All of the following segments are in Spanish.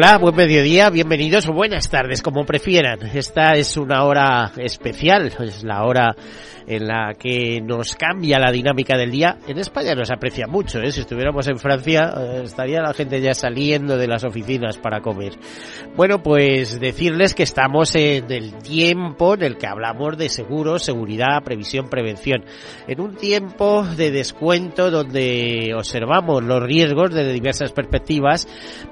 Hola, buen mediodía, bienvenidos o buenas tardes, como prefieran. Esta es una hora especial, es la hora en la que nos cambia la dinámica del día. En España nos aprecia mucho, ¿eh? si estuviéramos en Francia eh, estaría la gente ya saliendo de las oficinas para comer. Bueno, pues decirles que estamos en el tiempo en el que hablamos de seguros, seguridad, previsión, prevención. En un tiempo de descuento donde observamos los riesgos desde diversas perspectivas,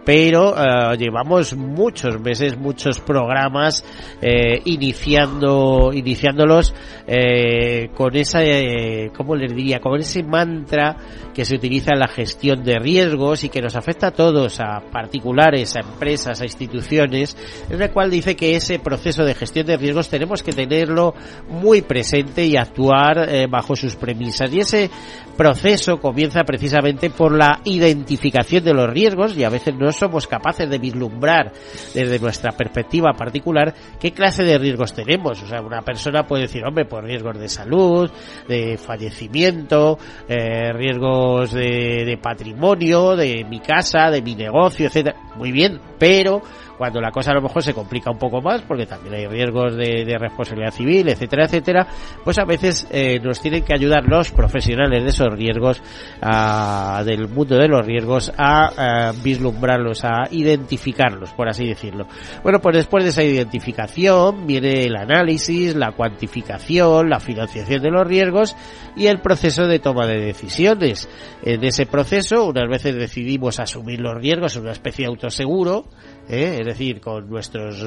pero eh, llevamos muchos meses, muchos programas eh, iniciando, iniciándolos eh, con esa, eh, ¿cómo les diría? Con ese mantra que se utiliza en la gestión de riesgos y que nos afecta a todos, a particulares, a empresas, a instituciones, en la cual dice que ese proceso de gestión de riesgos tenemos que tenerlo muy presente y actuar eh, bajo sus premisas. Y ese proceso comienza precisamente por la identificación de los riesgos y a veces no somos capaces de vislumbrar desde nuestra perspectiva particular qué clase de riesgos tenemos. O sea, una persona puede decir, hombre, pues riesgos de salud, de fallecimiento, eh, riesgos de, de patrimonio, de mi casa, de mi negocio, etcétera. Muy bien, pero cuando la cosa a lo mejor se complica un poco más, porque también hay riesgos de, responsabilidad civil, etcétera, etcétera, pues a veces eh, nos tienen que ayudar los profesionales de esos riesgos, a, del mundo de los riesgos, a, a, vislumbrarlos, a identificarlos, por así decirlo. Bueno, pues después de esa identificación viene el análisis, la cuantificación, la financiación de los riesgos y el proceso de toma de decisiones. En ese proceso, unas veces decidimos asumir los riesgos en una especie de autoseguro, ¿eh? es decir, con nuestros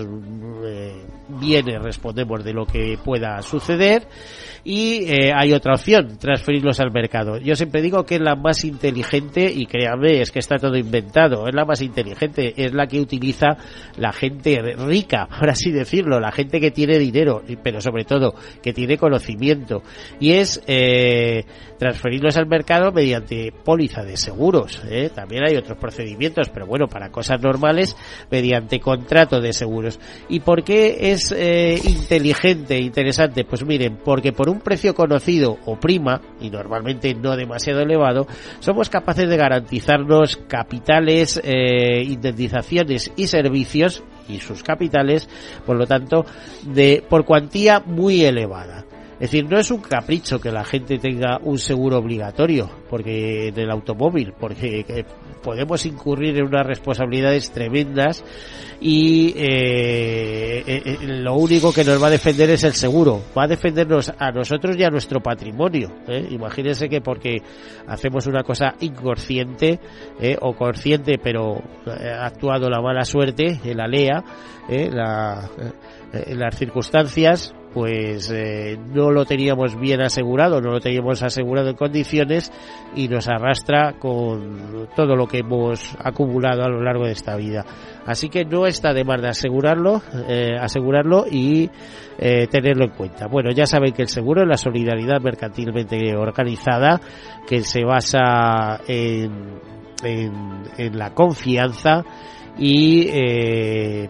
eh, bienes respondemos de lo que pueda suceder y eh, hay otra opción, transferirlos al mercado. Yo siempre digo que es la más inteligente y créanme, es que está todo inventado, es la más inteligente, es la que utiliza la gente rica, por así decirlo, la gente que tiene dinero, pero sobre todo que tiene conocimiento y es eh, transferirlos al mercado mediante póliza de seguros. ¿eh? También hay otros procedimientos, pero bueno, para cosas normales mediante contrato de seguros. ¿Y por qué es eh, inteligente, interesante? Pues miren, porque por un precio conocido o prima, y normalmente no demasiado elevado, somos capaces de garantizarnos capitales, eh, indemnizaciones y servicios y sus capitales, por lo tanto, de por cuantía muy elevada. Es decir, no es un capricho que la gente tenga un seguro obligatorio porque en el automóvil, porque eh, podemos incurrir en unas responsabilidades tremendas y eh, eh, lo único que nos va a defender es el seguro. Va a defendernos a nosotros y a nuestro patrimonio. ¿eh? Imagínense que porque hacemos una cosa inconsciente o consciente, pero ha actuado la mala suerte, la lea, la, las circunstancias, pues eh, no lo teníamos bien asegurado, no lo teníamos asegurado en condiciones y nos arrastra con todo lo que hemos acumulado a lo largo de esta vida. Así que no está de más de asegurarlo, eh, asegurarlo y eh, tenerlo en cuenta. Bueno, ya saben que el seguro es la solidaridad mercantilmente organizada que se basa en, en, la confianza y eh,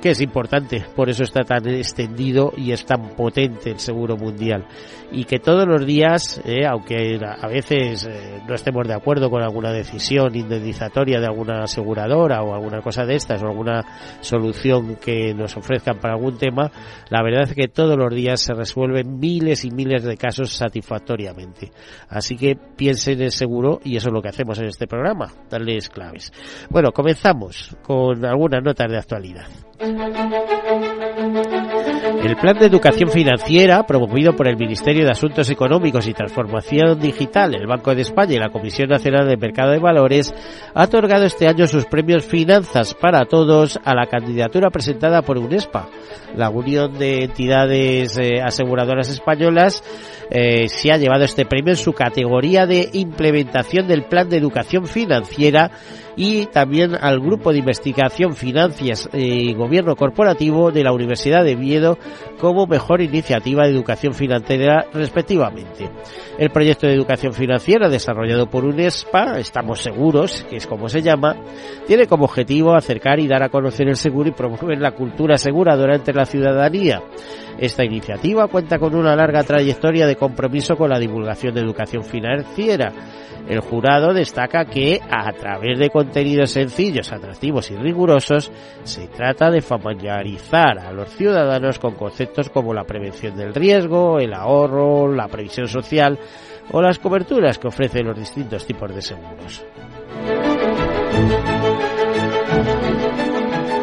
que es importante, por eso está tan extendido y es tan potente el seguro mundial. Y que todos los días, eh, aunque a veces eh, no estemos de acuerdo con alguna decisión indemnizatoria de alguna aseguradora o alguna cosa de estas o alguna solución que nos ofrezcan para algún tema, la verdad es que todos los días se resuelven miles y miles de casos satisfactoriamente. Así que piensen en el seguro y eso es lo que hacemos en este programa, darles claves. Bueno, comenzamos con algunas notas de actualidad. Thank you. El Plan de Educación Financiera, promovido por el Ministerio de Asuntos Económicos y Transformación Digital, el Banco de España y la Comisión Nacional de Mercado de Valores, ha otorgado este año sus premios Finanzas para Todos a la candidatura presentada por UNESPA, la Unión de Entidades eh, Aseguradoras Españolas, eh, se ha llevado este premio en su categoría de implementación del Plan de Educación Financiera y también al Grupo de Investigación Financias y Gobierno Corporativo de la Universidad de Viedo como mejor iniciativa de educación financiera respectivamente. El proyecto de educación financiera desarrollado por UNESPA, estamos seguros, que es como se llama, tiene como objetivo acercar y dar a conocer el seguro y promover la cultura aseguradora entre la ciudadanía. Esta iniciativa cuenta con una larga trayectoria de compromiso con la divulgación de educación financiera el jurado destaca que, a través de contenidos sencillos, atractivos y rigurosos, se trata de familiarizar a los ciudadanos con conceptos como la prevención del riesgo, el ahorro, la previsión social o las coberturas que ofrecen los distintos tipos de seguros.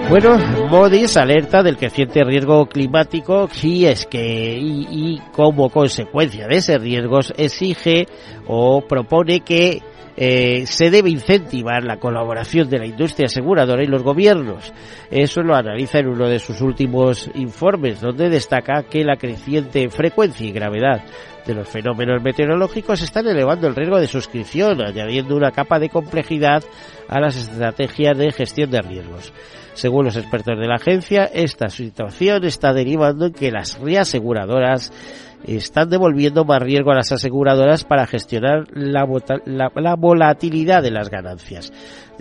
Bueno, Modis alerta del creciente riesgo climático y es que y, como consecuencia de ese riesgo exige o propone que eh, se debe incentivar la colaboración de la industria aseguradora y los gobiernos. Eso lo analiza en uno de sus últimos informes, donde destaca que la creciente frecuencia y gravedad de los fenómenos meteorológicos están elevando el riesgo de suscripción, añadiendo una capa de complejidad a las estrategias de gestión de riesgos. Según los expertos de la agencia, esta situación está derivando en que las reaseguradoras están devolviendo más riesgo a las aseguradoras para gestionar la, volatilidad de las ganancias.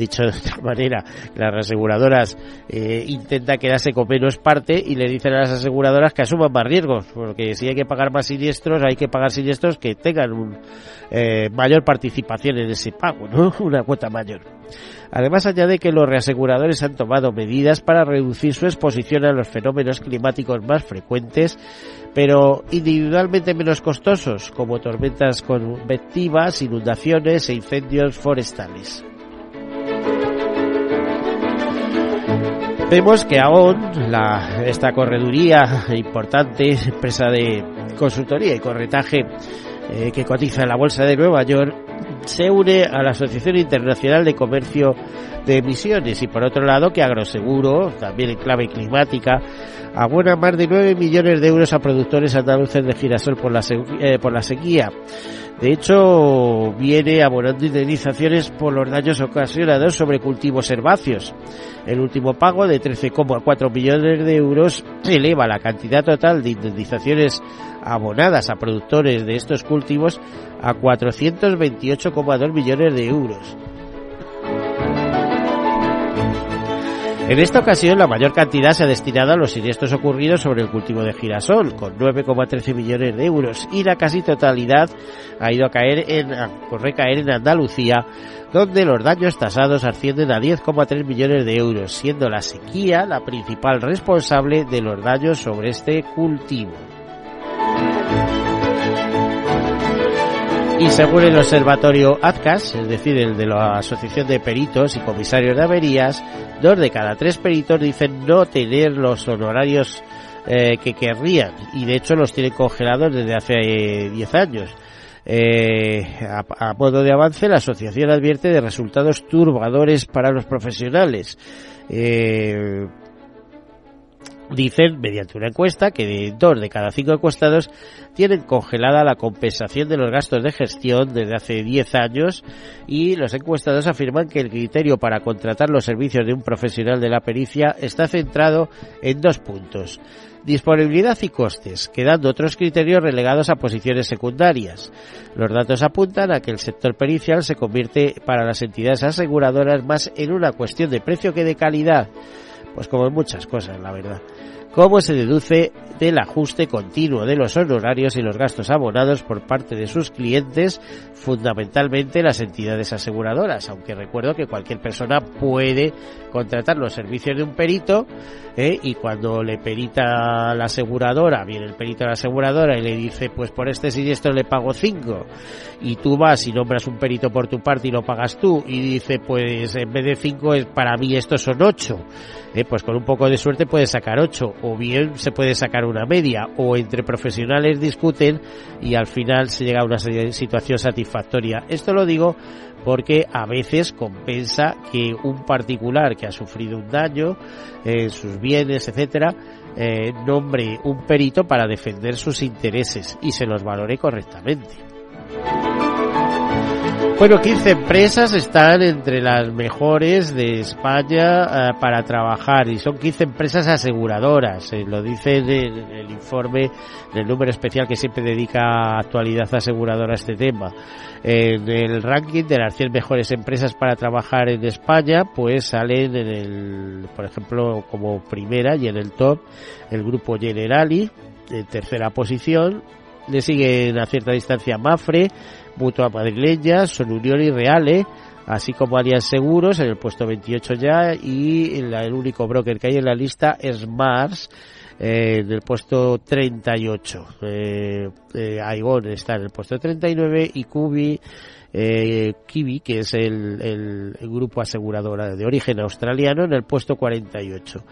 Dicho de otra manera, las aseguradoras eh, intentan quedarse con menos parte y le dicen a las aseguradoras que asuman más riesgos, porque si hay que pagar más siniestros, hay que pagar siniestros que tengan un, eh, mayor participación en ese pago, ¿no? Una cuota mayor. Además añade que los reaseguradores han tomado medidas para reducir su exposición a los fenómenos climáticos más frecuentes, pero individualmente menos costosos, como tormentas convectivas, inundaciones e incendios forestales. Vemos que aún la, esta correduría importante, empresa de consultoría y corretaje eh, que cotiza en la Bolsa de Nueva York, se une a la Asociación Internacional de Comercio de Emisiones y por otro lado que Agroseguro, también en clave climática, abona más de 9 millones de euros a productores andaluces de girasol por la, eh, por la sequía. De hecho, viene abonando indemnizaciones por los daños ocasionados sobre cultivos herbáceos. El último pago de 13,4 millones de euros eleva la cantidad total de indemnizaciones abonadas a productores de estos cultivos a 428,2 millones de euros. En esta ocasión, la mayor cantidad se ha destinado a los siniestros ocurridos sobre el cultivo de girasol, con 9,13 millones de euros, y la casi totalidad ha ido a caer en, a recaer en Andalucía, donde los daños tasados ascienden a 10,3 millones de euros, siendo la sequía la principal responsable de los daños sobre este cultivo. Y según el observatorio ATCAS, es decir, el de la Asociación de Peritos y Comisarios de Averías, dos de cada tres peritos dicen no tener los honorarios eh, que querrían y de hecho los tienen congelados desde hace 10 años. Eh, a, modo de avance, la asociación advierte de resultados turbadores para los profesionales. Eh, Dicen, mediante una encuesta, que dos de cada cinco encuestados tienen congelada la compensación de los gastos de gestión desde hace 10 años y los encuestados afirman que el criterio para contratar los servicios de un profesional de la pericia está centrado en dos puntos. Disponibilidad y costes, quedando otros criterios relegados a posiciones secundarias. Los datos apuntan a que el sector pericial se convierte para las entidades aseguradoras más en una cuestión de precio que de calidad pues como muchas cosas, la verdad. ¿Cómo se deduce del ajuste continuo de los honorarios y los gastos abonados por parte de sus clientes, fundamentalmente las entidades aseguradoras, aunque recuerdo que cualquier persona puede contratar los servicios de un perito ¿eh? y cuando le perita la aseguradora, viene el perito de la aseguradora y le dice, pues por este siniestro le pago 5 y tú vas y nombras un perito por tu parte y lo pagas tú y dice, pues en vez de 5 es para mí estos son 8 eh, pues con un poco de suerte puede sacar 8 o bien se puede sacar una media o entre profesionales discuten y al final se llega a una situación satisfactoria. Esto lo digo porque a veces compensa que un particular que ha sufrido un daño en sus bienes, etcétera, eh, nombre un perito para defender sus intereses y se los valore correctamente. Bueno, 15 empresas están entre las mejores de España eh, para trabajar y son 15 empresas aseguradoras. Eh, lo dice en el, informe del número especial que siempre dedica actualidad aseguradora a este tema. En el ranking de las 100 mejores empresas para trabajar en España, pues salen en el, por ejemplo, como primera y en el top el grupo Generali, en tercera posición. Le siguen a cierta distancia Mafre, Mutua Madrileña, Son Unión y Reale, así como Alias Seguros en el puesto 28 ya y el único broker que hay en la lista es Mars eh, en el puesto 38. Eh, eh, Aigón está en el puesto 39 y Cubi eh, Kiwi, que es el, grupo aseguradora de origen australiano, en el puesto 48.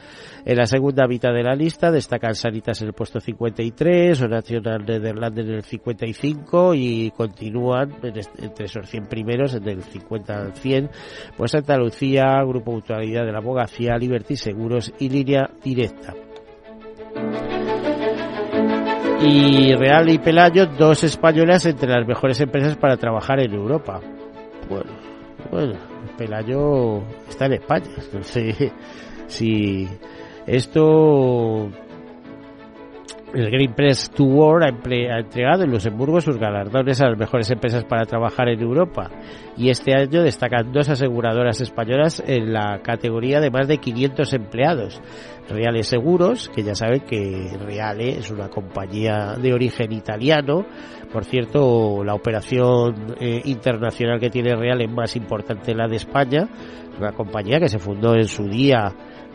En la segunda mitad de la lista destacan Sanitas en el puesto 53, o National Netherlands en el 55 y continúan entre esos 100 primeros, en el 50 al 100, pues Santa Lucía, Grupo Mutualidad de la Abogacía, Liberty Seguros y Línea Directa y Real y Pelayo, dos españolas entre las mejores empresas para trabajar en Europa. Bueno, bueno, Pelayo está en España. No sé si esto el Green Press to World ha, entregado en Luxemburgo sus galardones a las mejores empresas para trabajar en Europa y este año destacan dos aseguradoras españolas en la categoría de más de 500 empleados. Reale Seguros, que ya saben que Reale es una compañía de origen italiano. Por cierto, la operación eh, internacional que tiene Reale es más importante la de España. Una compañía que se fundó en su día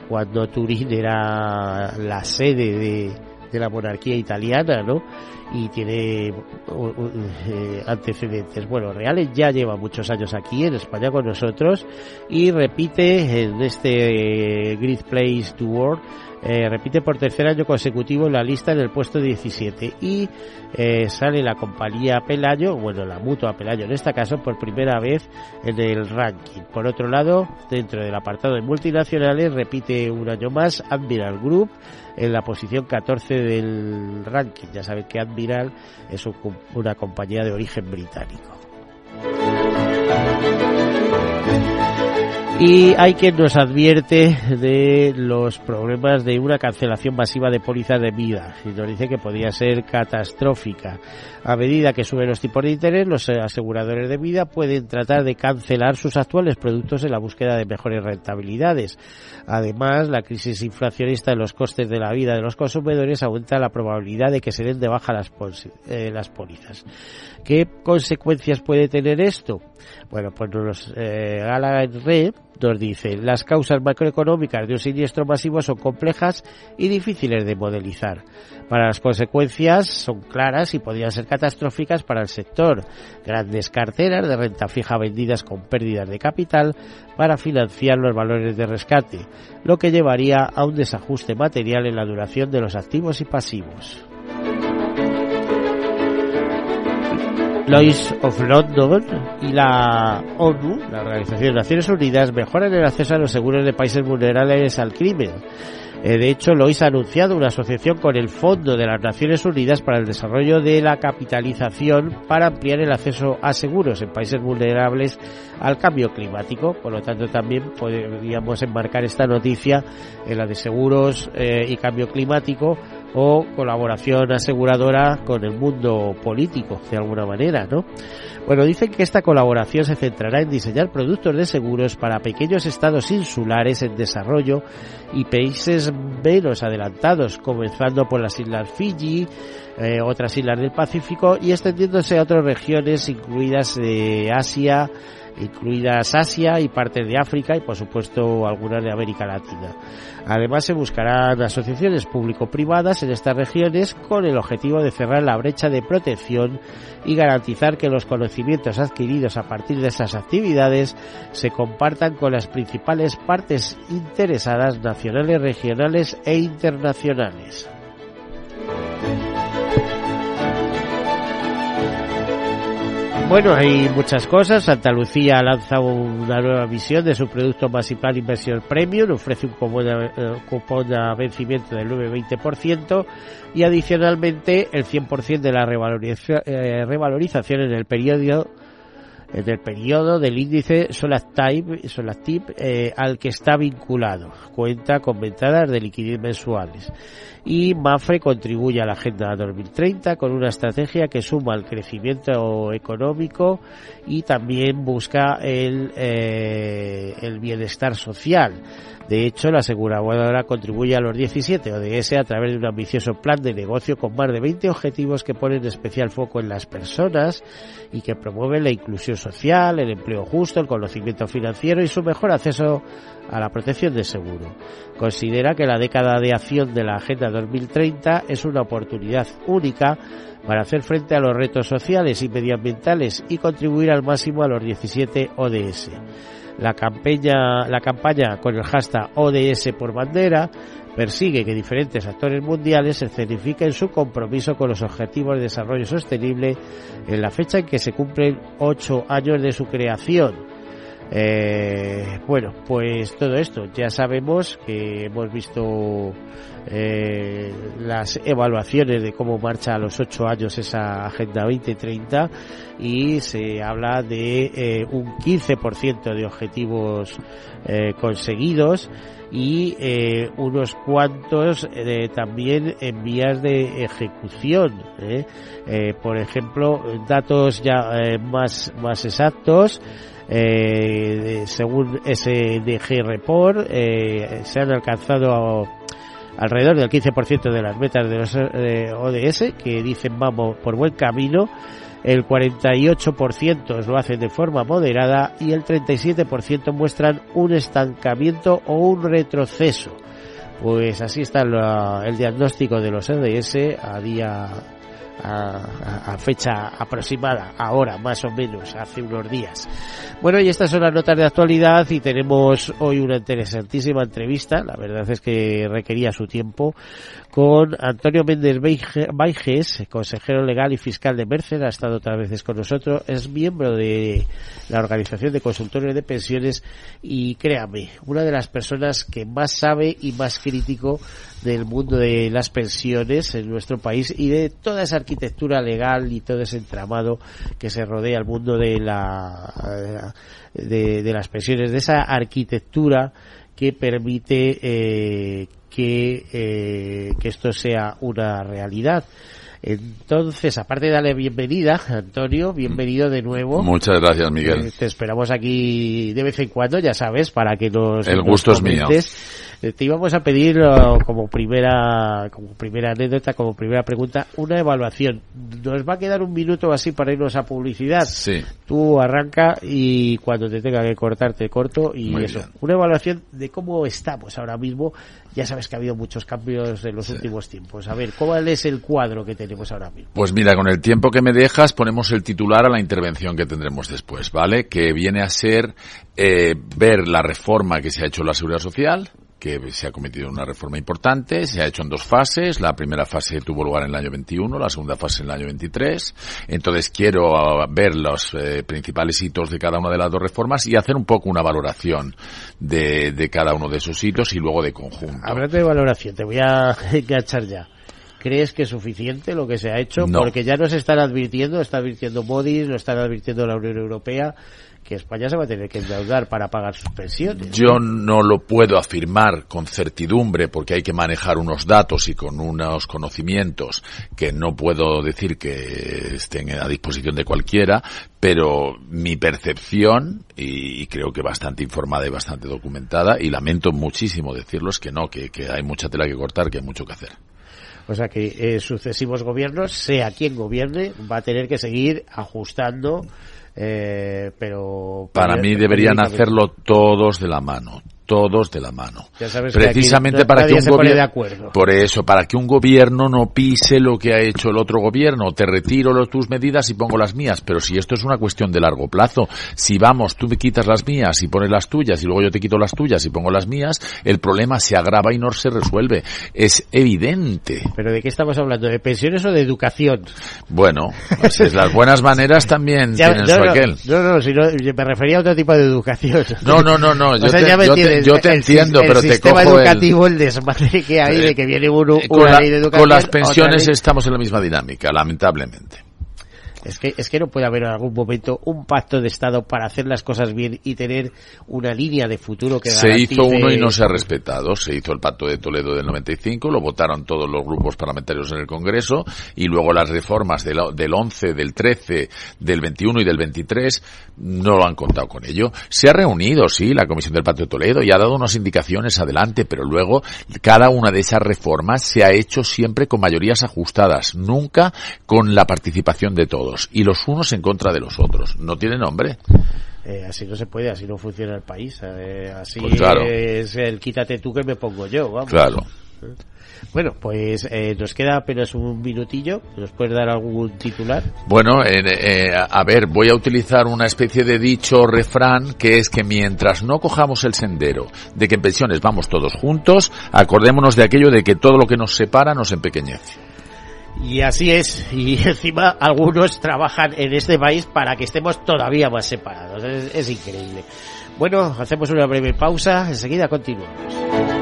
cuando Turín era la sede de de la monarquía italiana, ¿no? Y tiene eh, antecedentes. Bueno, Reales ya lleva muchos años aquí en España con nosotros y repite en este Great Place to Work eh, repite por tercer año consecutivo en la lista en el puesto 17 y eh, sale la compañía Pelayo, bueno, la mutua Pelayo en este caso, por primera vez en el ranking. Por otro lado, dentro del apartado de multinacionales, repite un año más Admiral Group en la posición 14 del ranking. Ya saben que Admiral es una compañía de origen británico. Y hay quien nos advierte de los problemas de una cancelación masiva de pólizas de vida y nos dice que podría ser catastrófica. A medida que suben los tipos de interés, los aseguradores de vida pueden tratar de cancelar sus actuales productos en la búsqueda de mejores rentabilidades. Además, la crisis inflacionista de los costes de la vida de los consumidores aumenta la probabilidad de que se den de baja las, eh, las pólizas. ¿Qué consecuencias puede tener esto? Bueno, pues nos eh, Re nos dice, las causas macroeconómicas de un siniestro masivo son complejas y difíciles de modelizar. Para las consecuencias son claras y podrían ser catastróficas para el sector. Grandes carteras de renta fija vendidas con pérdidas de capital para financiar los valores de rescate, lo que llevaría a un desajuste material en la duración de los activos y pasivos. Lois of London y la ONU, la Organización de Naciones Unidas, mejoran el acceso a los seguros de países vulnerables al crimen. Eh, de hecho, Lois ha anunciado una asociación con el Fondo de las Naciones Unidas para el Desarrollo de la Capitalización para ampliar el acceso a seguros en países vulnerables al cambio climático. Por lo tanto, también podríamos enmarcar esta noticia en la de seguros eh, y cambio climático o colaboración aseguradora con el mundo político, de alguna manera, ¿no? Bueno, dicen que esta colaboración se centrará en diseñar productos de seguros para pequeños estados insulares en desarrollo y países menos adelantados, comenzando por las islas Fiji, eh, otras islas del Pacífico y extendiéndose a otras regiones incluidas de Asia, incluidas Asia y partes de África y por supuesto algunas de América Latina. Además se buscarán asociaciones público-privadas en estas regiones con el objetivo de cerrar la brecha de protección y garantizar que los conocimientos adquiridos a partir de estas actividades se compartan con las principales partes interesadas nacionales, regionales e internacionales. Bueno, hay muchas cosas. Santa Lucía ha lanzado una nueva visión de su producto Masiplan Inversión Premium. Ofrece un cupón, de eh, vencimiento del 9-20% y adicionalmente el 100% de la eh, revalorización en el periodo en el periodo del índice Solactip, eh, al que está vinculado. Cuenta con ventanas de liquidez mensuales. Y Mafre contribuye a la Agenda 2030 con una estrategia que suma el crecimiento económico y también busca el, eh, el bienestar social. De hecho, la aseguradora contribuye a los 17 ODS a través de un ambicioso plan de negocio con más de 20 objetivos que ponen especial foco en las personas y que promueven la inclusión social, el empleo justo, el conocimiento financiero y su mejor acceso a la protección de seguro. Considera que la década de acción de la Agenda 2030 es una oportunidad única para hacer frente a los retos sociales y medioambientales y contribuir al máximo a los 17 ODS. La campaña, la campaña con el hashtag ODS por bandera persigue que diferentes actores mundiales se certifiquen su compromiso con los objetivos de desarrollo sostenible en la fecha en que se cumplen ocho años de su creación. Eh, bueno, pues todo esto, ya sabemos que hemos visto eh, las evaluaciones de cómo marcha a los ocho años esa Agenda 2030 y se habla de eh, un 15% de objetivos eh, conseguidos y unos cuantos también en vías de ejecución. por ejemplo, datos ya más, más exactos. Eh, según SDG Report, se han alcanzado alrededor del 15% de las metas de los ODS que dicen vamos por buen camino el 48% lo hacen de forma moderada y el 37% muestran un estancamiento o un retroceso. Pues así está el diagnóstico de los ODS a día a, fecha aproximada, ahora más o menos, hace unos días. Bueno, y estas son las notas de actualidad y tenemos hoy una interesantísima entrevista, la verdad es que requería su tiempo, con Antonio Méndez Baiges, consejero legal y fiscal de Mercer, ha estado otras veces con nosotros, es miembro de la Organización de Consultores de Pensiones y créame, una de las personas que más sabe y más crítico del mundo de las pensiones en nuestro país y de toda esa arquitectura legal y todo ese entramado que se rodea al mundo de la de, las pensiones, de esa arquitectura que permite eh, que, eh, que esto sea una realidad. Entonces, aparte de darle bienvenida, Antonio, bienvenido de nuevo. Muchas gracias, Miguel. Eh, te esperamos aquí de vez en cuando, ya sabes, para que nos. El gusto es mío. Te íbamos a pedir uh, como primera, como primera anécdota, como primera pregunta, una evaluación. Nos va a quedar un minuto así para irnos a publicidad. Sí. Tú arranca y cuando te tenga que cortar te corto y eso. Una evaluación de cómo estamos ahora mismo. Ya sabes que ha habido muchos cambios en los últimos tiempos. A ver, ¿cuál es el cuadro que tenemos ahora mismo? Pues mira, con el tiempo que me dejas ponemos el titular a la intervención que tendremos después, ¿vale? Que viene a ser eh, ver la reforma que se ha hecho en la seguridad social, que se ha cometido una reforma importante, se ha hecho en dos fases. La primera fase tuvo lugar en el año 21, la segunda fase en el año 23. Entonces quiero ah, ver los eh, principales hitos de cada una de las dos reformas y hacer un poco una valoración de, de cada uno de esos hitos y luego de conjunto. Hablando de valoración, te voy a enganchar ya. ¿Crees que es suficiente lo que se ha hecho? Porque ya nos están advirtiendo, está advirtiendo Modis, lo están advirtiendo la Unión Europea, que España se va a tener que endeudar para pagar sus pensiones. Yo no lo puedo afirmar con certidumbre porque hay que manejar unos datos y con unos conocimientos que no puedo decir que estén a disposición de cualquiera, pero mi percepción, y, creo que bastante informada y bastante documentada, y lamento muchísimo decirlo, es que no, que, que hay mucha tela que cortar, que hay mucho que hacer. O sea que eh, sucesivos gobiernos, sea quien gobierne, va a tener que seguir ajustando eh, pero para mí deberían hacerlo todos de la mano todos de la mano. Precisamente para que un gobierno, por eso, para que un gobierno no pise lo que ha hecho el otro gobierno, te retiro tus medidas y pongo las mías, pero si esto es una cuestión de largo plazo, si vamos, tú me quitas las mías y pones las tuyas y luego yo te quito las tuyas y pongo las mías, el problema se agrava y no se resuelve. Es evidente. Pero ¿de qué estamos hablando? ¿De pensiones o de educación? Bueno, pues las buenas maneras también tienen su aquel. No, no, si me refería a otro tipo de educación. No, no, no, no. Yo, yo te entiendo, pero te cojo el... educativo, el desmadre que hay de que viene uno, una ley de educación... Con las pensiones estamos en la misma dinámica, lamentablemente. Es que, es que no puede haber en algún momento un pacto de Estado para hacer las cosas bien y tener una línea de futuro que Se hizo uno y no se ha respetado. Se hizo el pacto de Toledo del 95, lo votaron todos los grupos parlamentarios en el Congreso y luego las reformas del, del 11, del 13, del 21 y del 23 no lo han contado con ello. Se ha reunido, sí, la Comisión del Pacto de Toledo y ha dado unas indicaciones adelante, pero luego cada una de esas reformas se ha hecho siempre con mayorías ajustadas, nunca con la participación de todos y los unos en contra de los otros. No tiene nombre. Eh, así no se puede, así no funciona el país. Eh, así pues es el quítate tú que me pongo yo. Vamos. Claro. Bueno, pues eh, nos queda apenas un minutillo. ¿Nos puedes dar algún titular? Bueno, a ver, voy a utilizar una especie de dicho refrán que es que mientras no cojamos el sendero de que en pensiones vamos todos juntos, acordémonos de aquello de que todo lo que nos separa nos empequeñece. Y así es, y encima algunos trabajan en este país para que estemos todavía más separados. Es, increíble. Bueno, hacemos una breve pausa, enseguida continuamos.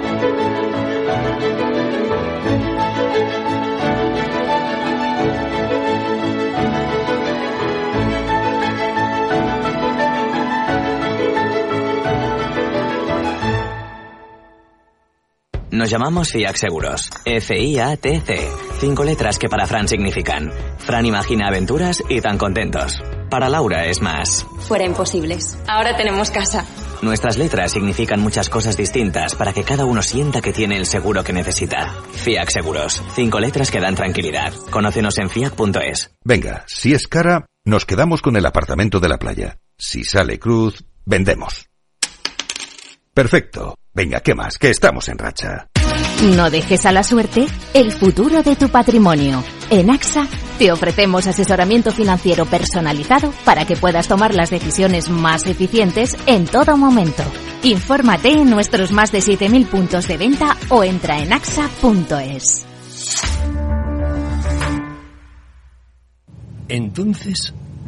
Nos llamamos FIAC Seguros. F-I-A-T-C. Cinco letras que para Fran significan. Fran imagina aventuras y tan contentos. Para Laura es más. Fuera imposibles. Ahora tenemos casa. Nuestras letras significan muchas cosas distintas para que cada uno sienta que tiene el seguro que necesita. FIAC Seguros. Cinco letras que dan tranquilidad. Conócenos en fiac.es. Venga, si es cara, nos quedamos con el apartamento de la playa. Si sale cruz, vendemos. Perfecto. Venga, ¿qué más? Que estamos en racha. No dejes a la suerte el futuro de tu patrimonio. En AXA te ofrecemos asesoramiento financiero personalizado para que puedas tomar las decisiones más eficientes en todo momento. Infórmate en nuestros más de 7.000 puntos de venta o entra en axa.es. Entonces,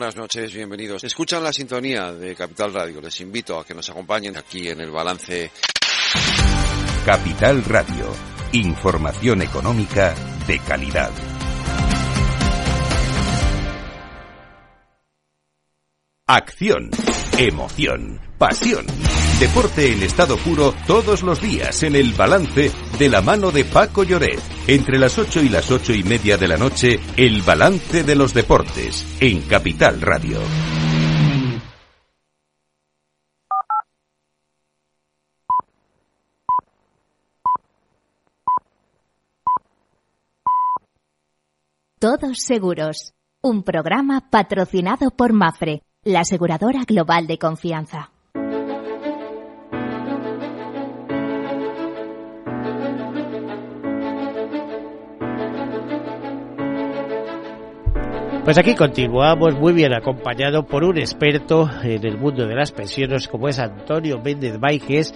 noches, bienvenidos. Escuchan la sintonía de Capital Radio. Les invito a que nos acompañen aquí en el balance. Capital Radio. Información económica de calidad. Acción, emoción, pasión. Deporte en estado puro todos los días en el balance de la mano de Paco Lloret. Entre las ocho y las ocho y media de la noche, el balance de los deportes en Capital Radio. Todos seguros. Un programa patrocinado por Mafre la aseguradora global de confianza. Pues aquí continuamos muy bien acompañado por un experto en el mundo de las pensiones como es Antonio Méndez Baiges,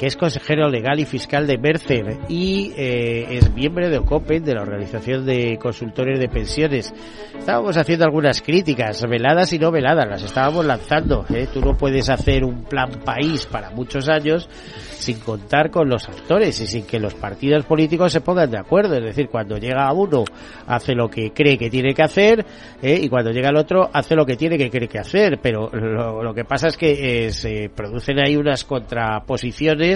que es consejero legal y fiscal de Mercer y eh, es miembro de OCOPEN, de la Organización de Consultores de Pensiones. Estábamos haciendo algunas críticas, veladas y no veladas, las estábamos lanzando. ¿eh? Tú no puedes hacer un plan país para muchos años sin contar con los actores y sin que los partidos políticos se pongan de acuerdo. Es decir, cuando llega uno hace lo que cree que tiene que hacer ¿eh? y cuando llega el otro hace lo que tiene que cree que hacer. Pero lo, que pasa es que se producen ahí unas contraposiciones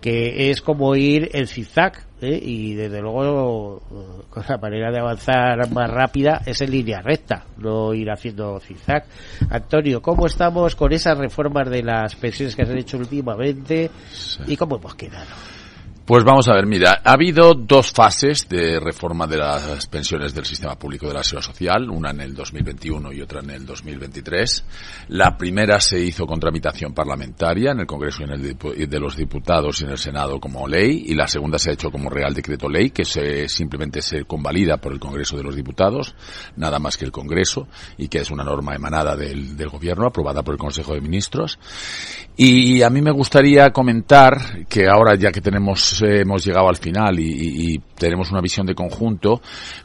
que es como ir en zigzag ¿eh? y desde luego con la manera de avanzar más rápida es en línea recta, no ir haciendo zigzag. Antonio, ¿cómo estamos con esas reformas de las pensiones que se han hecho últimamente y cómo hemos quedado? Pues vamos a ver, mira, ha habido dos fases de reforma de las pensiones del sistema público de la seguridad social, una en el 2021 y otra en el 2023. La primera se hizo con tramitación parlamentaria en el Congreso y en el de los Diputados y en el Senado como ley, y la segunda se ha hecho como Real Decreto Ley, que se, simplemente se convalida por el Congreso de los Diputados, nada más que el Congreso, y que es una norma emanada del, del Gobierno, aprobada por el Consejo de Ministros. Y a mí me gustaría comentar que ahora, ya que tenemos hemos llegado al final y, tenemos una visión de conjunto,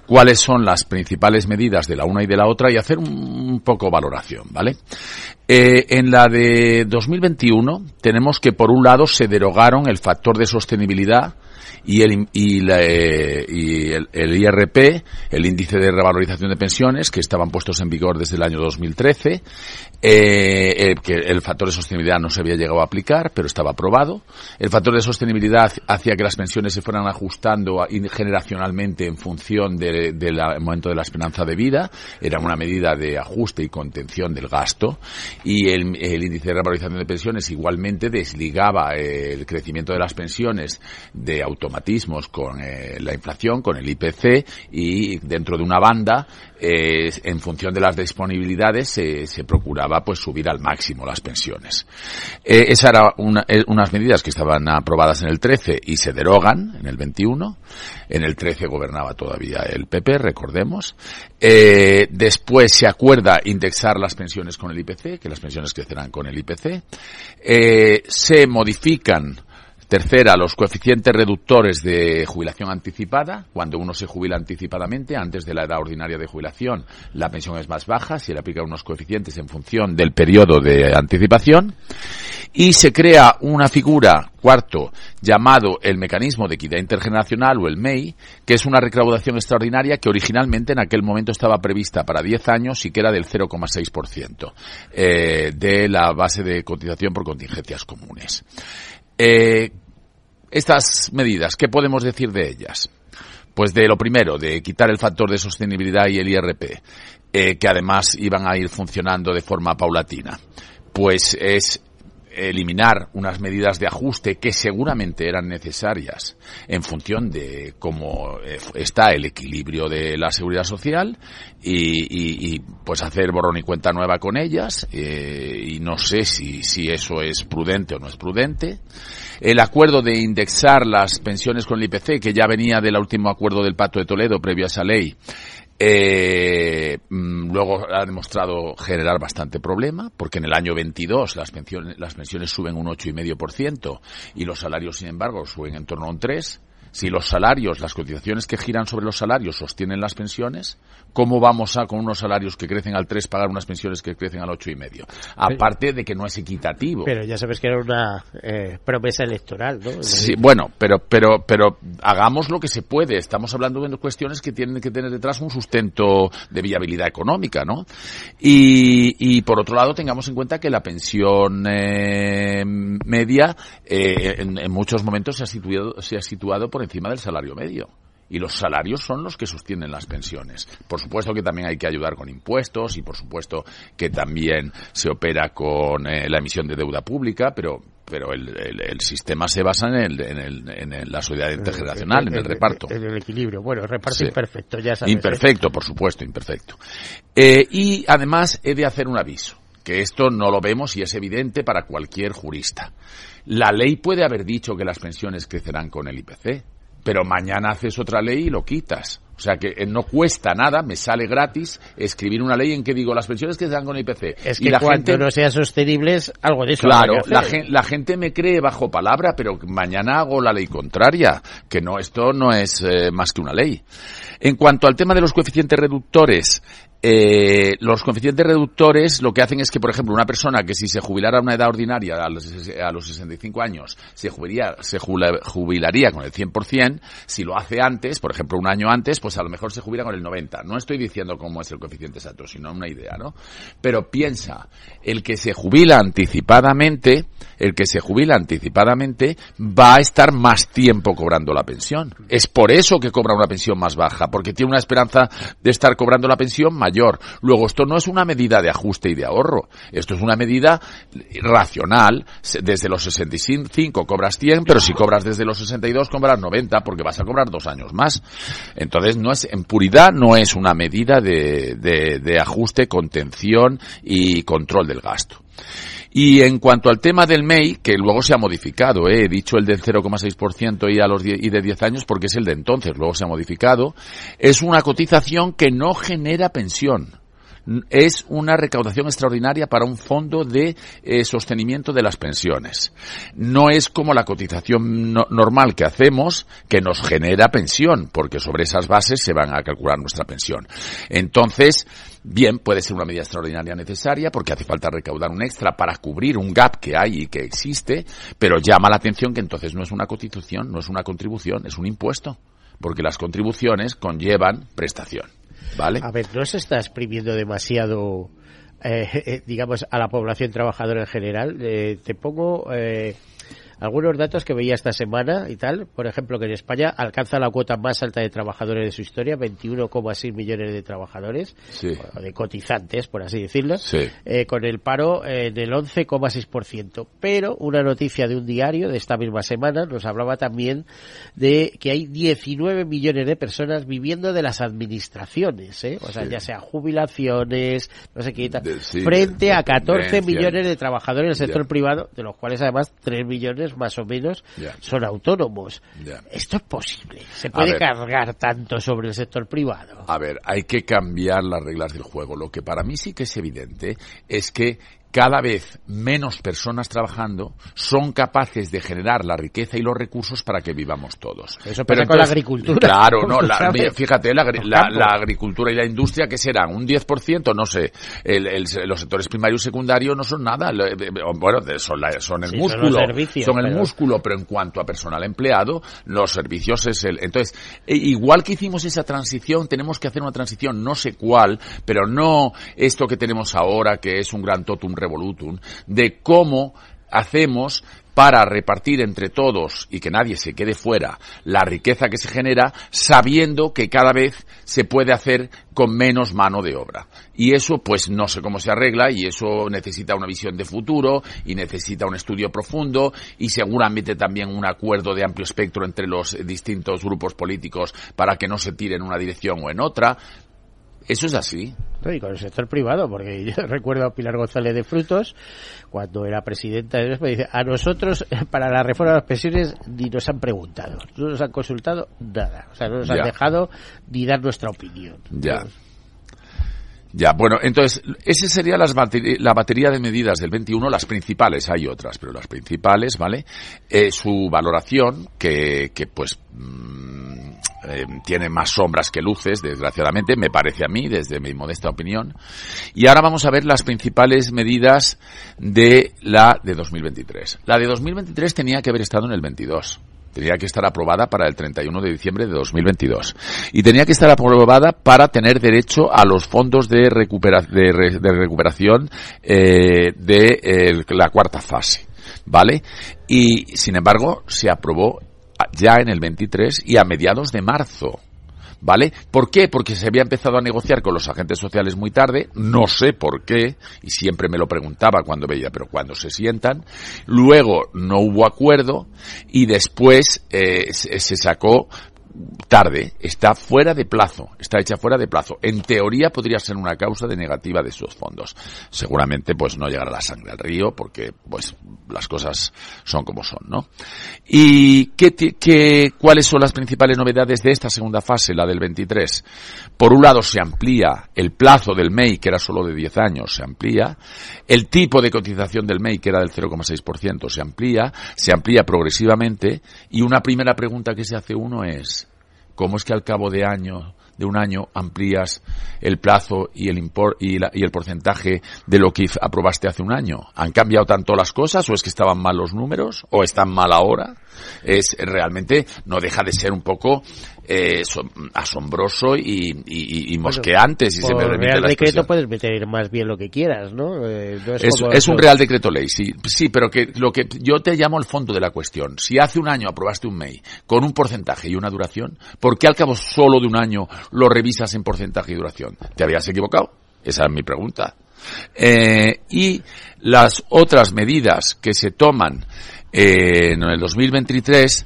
cuáles son las principales medidas de la una y de la otra y hacer un, poco valoración, ¿vale? Eh, en la de 2021 tenemos que por un lado se derogaron el factor de sostenibilidad y el, y, la, eh, y el, IRP, el índice de revalorización de pensiones, que estaban puestos en vigor desde el año 2013, eh, que el factor de sostenibilidad no se había llegado a aplicar, pero estaba aprobado. El factor de sostenibilidad hacía que las pensiones se fueran ajustando generacionalmente en función del de, momento de la esperanza de vida. Era una medida de ajuste y contención del gasto. Y el, índice de revalorización de pensiones igualmente desligaba el crecimiento de las pensiones de automatismos con eh, la inflación, con el IPC y dentro de una banda eh, en función de las disponibilidades se procuraba pues subir al máximo las pensiones. Eh, esas eran una, eh, unas medidas que estaban aprobadas en el 13 y se derogan en el 21. En el 13 gobernaba todavía el PP, recordemos. después se acuerda indexar las pensiones con el IPC, que las pensiones crecerán con el IPC. se modifican Tercera, los coeficientes reductores de jubilación anticipada. Cuando uno se jubila anticipadamente, antes de la edad ordinaria de jubilación, la pensión es más baja. Se le aplican unos coeficientes en función del periodo de anticipación. Y se crea una figura, cuarto, llamado el mecanismo de equidad intergeneracional o el MEI, que es una recaudación extraordinaria que originalmente en aquel momento estaba prevista para 10 años y que era del 0,6% eh, de la base de cotización por contingencias comunes. Eh, estas medidas, ¿qué podemos decir de ellas? Pues de lo primero, de quitar el factor de sostenibilidad y el IRP, eh, que además iban a ir funcionando de forma paulatina. Pues es eliminar unas medidas de ajuste que seguramente eran necesarias en función de cómo eh, está el equilibrio de la seguridad social y, pues hacer borrón y cuenta nueva con ellas eh, y no sé si, si eso es prudente o no es prudente. El acuerdo de indexar las pensiones con el IPC, que ya venía del último acuerdo del Pacto de Toledo previo a esa ley, eh, mm, luego ha demostrado generar bastante problema, porque en el año 22 las pensiones, las pensiones suben un 8,5% y los salarios, sin embargo, suben en torno a un 3%. Si los salarios, las cotizaciones que giran sobre los salarios sostienen las pensiones, ¿cómo vamos a, con unos salarios que crecen al 3, pagar unas pensiones que crecen al 8,5? Aparte de que no es equitativo. Pero ya sabes que era una eh, promesa electoral, ¿no? Sí, bueno, pero, pero, pero hagamos lo que se puede. Estamos hablando de cuestiones que tienen que tener detrás un sustento de viabilidad económica, ¿no? Y, y por otro lado, tengamos en cuenta que la pensión eh, media eh, en, en, muchos momentos se ha situado, se ha situado por encima del salario medio. Y los salarios son los que sostienen las pensiones. Por supuesto que también hay que ayudar con impuestos y por supuesto que también se opera con eh, la emisión de deuda pública, pero pero el, el, sistema se basa en, el, en, el, en la solidaridad intergeneracional, en el, reparto. En el equilibrio. Bueno, reparto imperfecto, ya sabes. Imperfecto, por supuesto, imperfecto. Eh, y además he de hacer un aviso, que esto no lo vemos y es evidente para cualquier jurista. La ley puede haber dicho que las pensiones crecerán con el IPC, pero mañana haces otra ley y lo quitas. O sea que eh, no cuesta nada, me sale gratis escribir una ley en que digo las pensiones que se dan con el IPC. Es que y la gente, no sean sostenibles, algo de eso. Claro, la, gen, la, gente me cree bajo palabra, pero mañana hago la ley contraria, que no, esto no es eh, más que una ley. En cuanto al tema de los coeficientes reductores, eh, los coeficientes reductores lo que hacen es que, por ejemplo, una persona que si se jubilara a una edad ordinaria a los, a los 65 años se jubilaría, se jubilaría con el 100%, si lo hace antes, por ejemplo, un año antes, pues a lo mejor se jubila con el 90%. No estoy diciendo cómo es el coeficiente exacto, sino una idea, ¿no? Pero piensa, el que se jubila anticipadamente, el que se jubila anticipadamente va a estar más tiempo cobrando la pensión. Es por eso que cobra una pensión más baja, porque tiene una esperanza de estar cobrando la pensión mayor Luego, esto no es una medida de ajuste y de ahorro. Esto es una medida racional. Desde los 65 cobras 100, pero si cobras desde los 62 cobras 90 porque vas a cobrar dos años más. Entonces, no es, en puridad no es una medida de ajuste, contención y control del gasto. Y en cuanto al tema del MEI, que luego se ha modificado, ¿eh? he dicho el del 0,6% y, y de 10 años porque es el de entonces, luego se ha modificado, es una cotización que no genera pensión es una recaudación extraordinaria para un fondo de eh, sostenimiento de las pensiones. No es como la cotización no, normal que hacemos que nos genera pensión, porque sobre esas bases se van a calcular nuestra pensión. Entonces, bien, puede ser una medida extraordinaria necesaria porque hace falta recaudar un extra para cubrir un gap que hay y que existe, pero llama la atención que entonces no es una cotización, no es una contribución, es un impuesto, porque las contribuciones conllevan prestación. ¿Vale? A ver, ¿no se está exprimiendo demasiado, eh, eh, digamos, a la población trabajadora en general? Eh, te pongo eh, algunos datos que veía esta semana y tal. Por ejemplo, que en España alcanza la cuota más alta de trabajadores de su historia, 21,6 millones de trabajadores, sí. o de cotizantes, por así decirlo, sí. eh, con el paro eh, del 11,6%. Pero una noticia de un diario de esta misma semana nos hablaba también de que hay 19 millones de personas viviendo de las administraciones, ¿eh? o sea, Sí. ya sea jubilaciones, no sé qué, tal, De- frente de- a 14 dependencia. millones de trabajadores del sector Ya. privado, de los cuales además 3 millones más o menos son autónomos. Esto es posible. Se puede cargar tanto sobre el sector privado. A ver, hay que cambiar las reglas del juego. Lo que para mí sí que es evidente es que cada vez menos personas trabajando son capaces de generar la riqueza y los recursos para que vivamos todos. Eso pasa con la agricultura. Claro, no, la- fíjate, la, agricultura y la industria, ¿qué serán? ¿Un 10%? No sé. El- el- los sectores primario y secundario no son nada. Eh, eh, Bueno, son, la- son el Sí, son los músculo. servicios, son el pero- músculo, pero en cuanto a personal empleado, los servicios es el... Entonces, e- igual que hicimos esa transición, tenemos que hacer una transición, no sé cuál, pero no esto que tenemos ahora, que es un gran totum revolutum, de cómo hacemos para repartir entre todos y que nadie se quede fuera la riqueza que se genera, sabiendo que cada vez se puede hacer con menos mano de obra. Y eso pues no sé cómo se arregla y eso necesita una visión de futuro y necesita un estudio profundo y seguramente también un acuerdo de amplio espectro entre los distintos grupos políticos para que no se tire en una dirección o en otra. Eso es así. y con el sector privado, porque yo recuerdo a Pilar González de Frutos, cuando era presidenta de me dice, a nosotros para la reforma de las pensiones ni nos han preguntado, no nos han consultado nada, o sea, no nos han dejado ni dar nuestra opinión. Ya. Ya, bueno, entonces, esa sería las la batería de medidas del 21, las principales, hay otras, pero las principales, ¿vale? Eh, su valoración, que, que pues, mm, eh, tiene más sombras que luces, desgraciadamente, me parece a mí, desde mi modesta opinión. Y ahora vamos a ver las principales medidas de la de 2023. La de 2023 tenía que haber estado en el 22 tenía que estar aprobada para el 31 de diciembre de 2022 y tenía que estar aprobada para tener derecho a los fondos de, de, recuperación eh, de la cuarta fase, ¿vale? Y sin embargo se aprobó ya en el 23 y a mediados de marzo. ¿Vale? ¿Por qué? Porque se había empezado a negociar con los agentes sociales muy tarde, no sé por qué, y siempre me lo preguntaba cuando veía, pero cuando se sientan. Luego no hubo acuerdo y después eh, se sacó tarde, está fuera de plazo, está hecha fuera de plazo. En teoría podría ser una causa de negativa de esos fondos. Seguramente pues no llegará la sangre al río porque pues las cosas son como son, ¿no? ¿Y qué, qué, cuáles son las principales novedades de esta segunda fase, la del 23? Por un lado se amplía el plazo del MEI, que era solo de 10 años, se amplía. El tipo de cotización del MEI, que era del 0,6%, se amplía, se amplía progresivamente. Y una primera pregunta que se hace uno es, ¿Cómo es que al cabo de año, de un año, amplías el plazo y el import y, y, el porcentaje de lo que aprobaste hace un año? ¿Han cambiado tanto las cosas o es que estaban mal los números o están mal ahora? Es realmente no deja de ser un poco eh, asombroso y, mosqueante, si se me permite Real decreto puedes meter más bien lo que quieras, ¿no? Eh, es, un Real Decreto Ley, sí, sí, pero que lo que yo te llamo el fondo de la cuestión. Si hace un año aprobaste un MEI con un porcentaje y una duración, ¿por qué al cabo solo de un año lo revisas en porcentaje y duración? ¿Te habías equivocado? Esa es mi pregunta. Eh, y las otras medidas que se toman en el 2023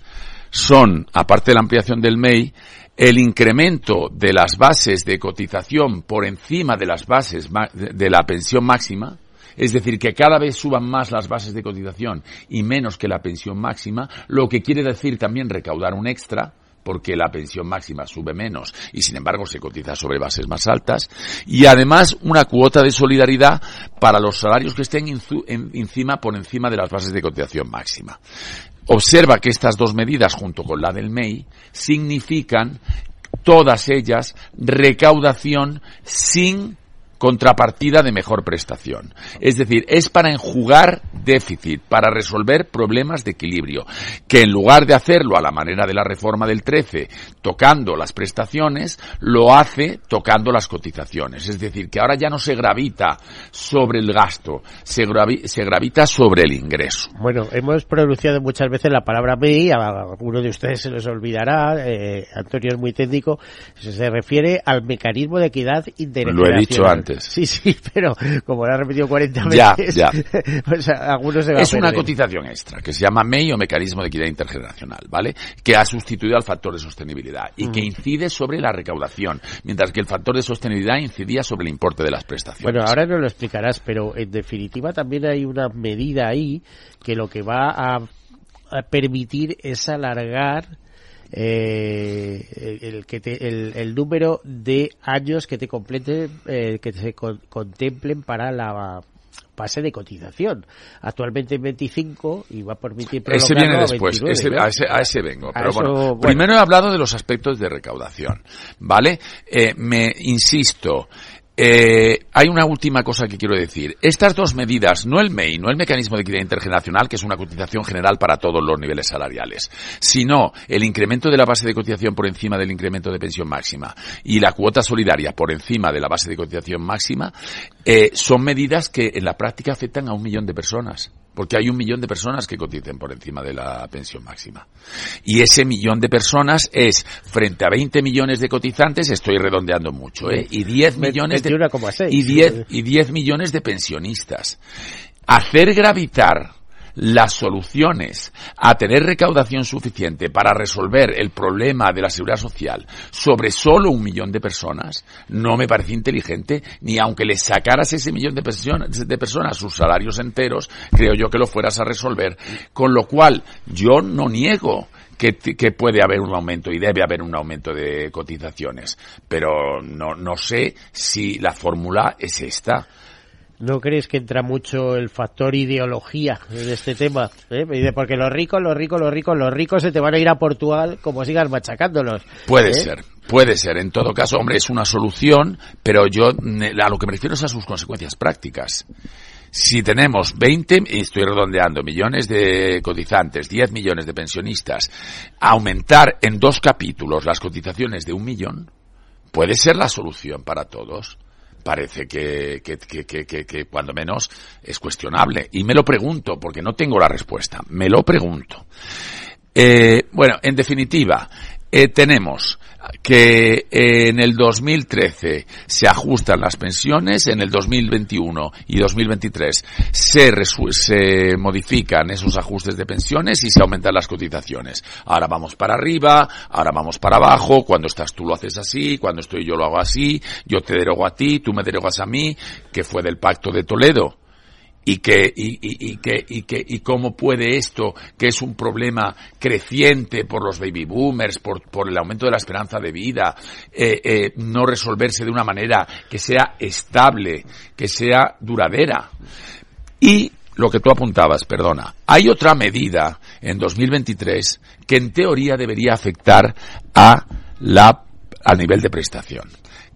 son, aparte de la ampliación del MEI, el incremento de las bases de cotización por encima de las bases de la pensión máxima, es decir, que cada vez suban más las bases de cotización y menos que la pensión máxima, lo que quiere decir también recaudar un extra, porque la pensión máxima sube menos y sin embargo se cotiza sobre bases más altas y además una cuota de solidaridad para los salarios que estén encima por encima de las bases de cotización máxima. Observa que estas dos medidas, junto con la del MEI, significan todas ellas recaudación sin contrapartida de mejor prestación. Es decir, es para enjugar déficit, para resolver problemas de equilibrio, que en lugar de hacerlo a la manera de la reforma del 13, tocando las prestaciones, lo hace tocando las cotizaciones. Es decir, que ahora ya no se gravita sobre el gasto, se, gravita sobre el ingreso. Bueno, hemos pronunciado muchas veces la palabra MEI, a alguno de ustedes se les olvidará, eh, Antonio es muy técnico, se refiere al mecanismo de equidad intergeneracional. Lo he dicho antes. Sí, sí, pero como lo ha repetido 40 veces, ya, pues algunos se Es una cotización extra que se llama MEI o Mecanismo de Equidad Intergeneracional, ¿vale? Que ha sustituido al factor de sostenibilidad y que mm. incide sobre la recaudación, mientras que el factor de sostenibilidad incidía sobre el importe de las prestaciones. Bueno, ahora no lo explicarás, pero en definitiva también hay una medida ahí que lo que va a permitir es alargar eh, el, que el, número de años que te complete, eh, que se contemplen para la pase de cotización. Actualmente en 25 y va a permitir Ese viene después, a, ese, vengo. Pero bueno, primero he hablado de los aspectos de recaudación, ¿vale? Eh, me insisto, eh, hay una última cosa que quiero decir. Estas dos medidas, no el MEI, no el mecanismo de equidad intergeneracional, que es una cotización general para todos los niveles salariales, sino el incremento de la base de cotización por encima del incremento de pensión máxima y la cuota solidaria por encima de la base de cotización máxima, eh, son medidas que en la práctica afectan a un millón de personas porque hay un millón de personas que coticen por encima de la pensión máxima. Y ese millón de personas es, frente a 20 millones de cotizantes, estoy redondeando mucho, ¿eh? y 10 millones de, y 10, y 10 millones de pensionistas. Hacer gravitar las soluciones a tener recaudación suficiente para resolver el problema de la seguridad social sobre solo un millón de personas no me parece inteligente, ni aunque le sacaras ese millón de, personas, de personas sus salarios enteros, creo yo que lo fueras a resolver. Con lo cual, yo no niego que, que, puede haber un aumento y debe haber un aumento de cotizaciones, pero no, no sé si la fórmula es esta. ¿No crees que entra mucho el factor ideología en este tema? ¿Eh? Porque los ricos, los ricos, los ricos, los ricos se te van a ir a Portugal como sigas machacándolos. Puede ¿Eh? ser, puede ser. En todo caso, hombre, es una solución, pero yo a lo que me refiero es a sus consecuencias prácticas. Si tenemos 20, y estoy redondeando, millones de cotizantes, 10 millones de pensionistas, aumentar en dos capítulos las cotizaciones de un millón, puede ser la solución para todos parece que, que, que, que, cuando menos es cuestionable. Y me lo pregunto, porque no tengo la respuesta, me lo pregunto. Eh, bueno, en definitiva, eh, tenemos que en el 2013 se ajustan las pensiones, en el 2021 y 2023 se, se modifican esos ajustes de pensiones y se aumentan las cotizaciones. Ahora vamos para arriba, ahora vamos para abajo, cuando estás tú lo haces así, cuando estoy yo lo hago así, yo te derogo a ti, tú me derogas a mí, que fue del pacto de Toledo y que y, y, y, que y que y cómo puede esto que es un problema creciente por los baby boomers por, por el aumento de la esperanza de vida eh, eh, no resolverse de una manera que sea estable que sea duradera y lo que tú apuntabas, perdona. Hay otra medida en 2023 que en teoría debería afectar a la al nivel de prestación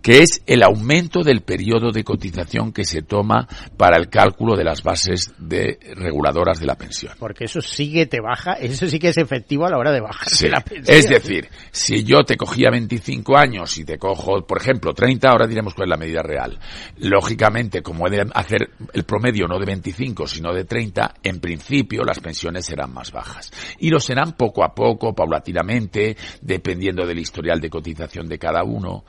que es el aumento del periodo de cotización que se toma para el cálculo de las bases de reguladoras de la pensión. Porque eso sí que te baja, eso sí que es efectivo a la hora de bajar la pensión. Es decir, si yo te cogía 25 años y te cojo, por ejemplo, 30, ahora diremos cuál es la medida real. Lógicamente, como he de hacer el promedio no de 25, sino de 30, en principio las pensiones serán más bajas. Y lo serán poco a poco, paulatinamente, dependiendo del historial de cotización de cada uno.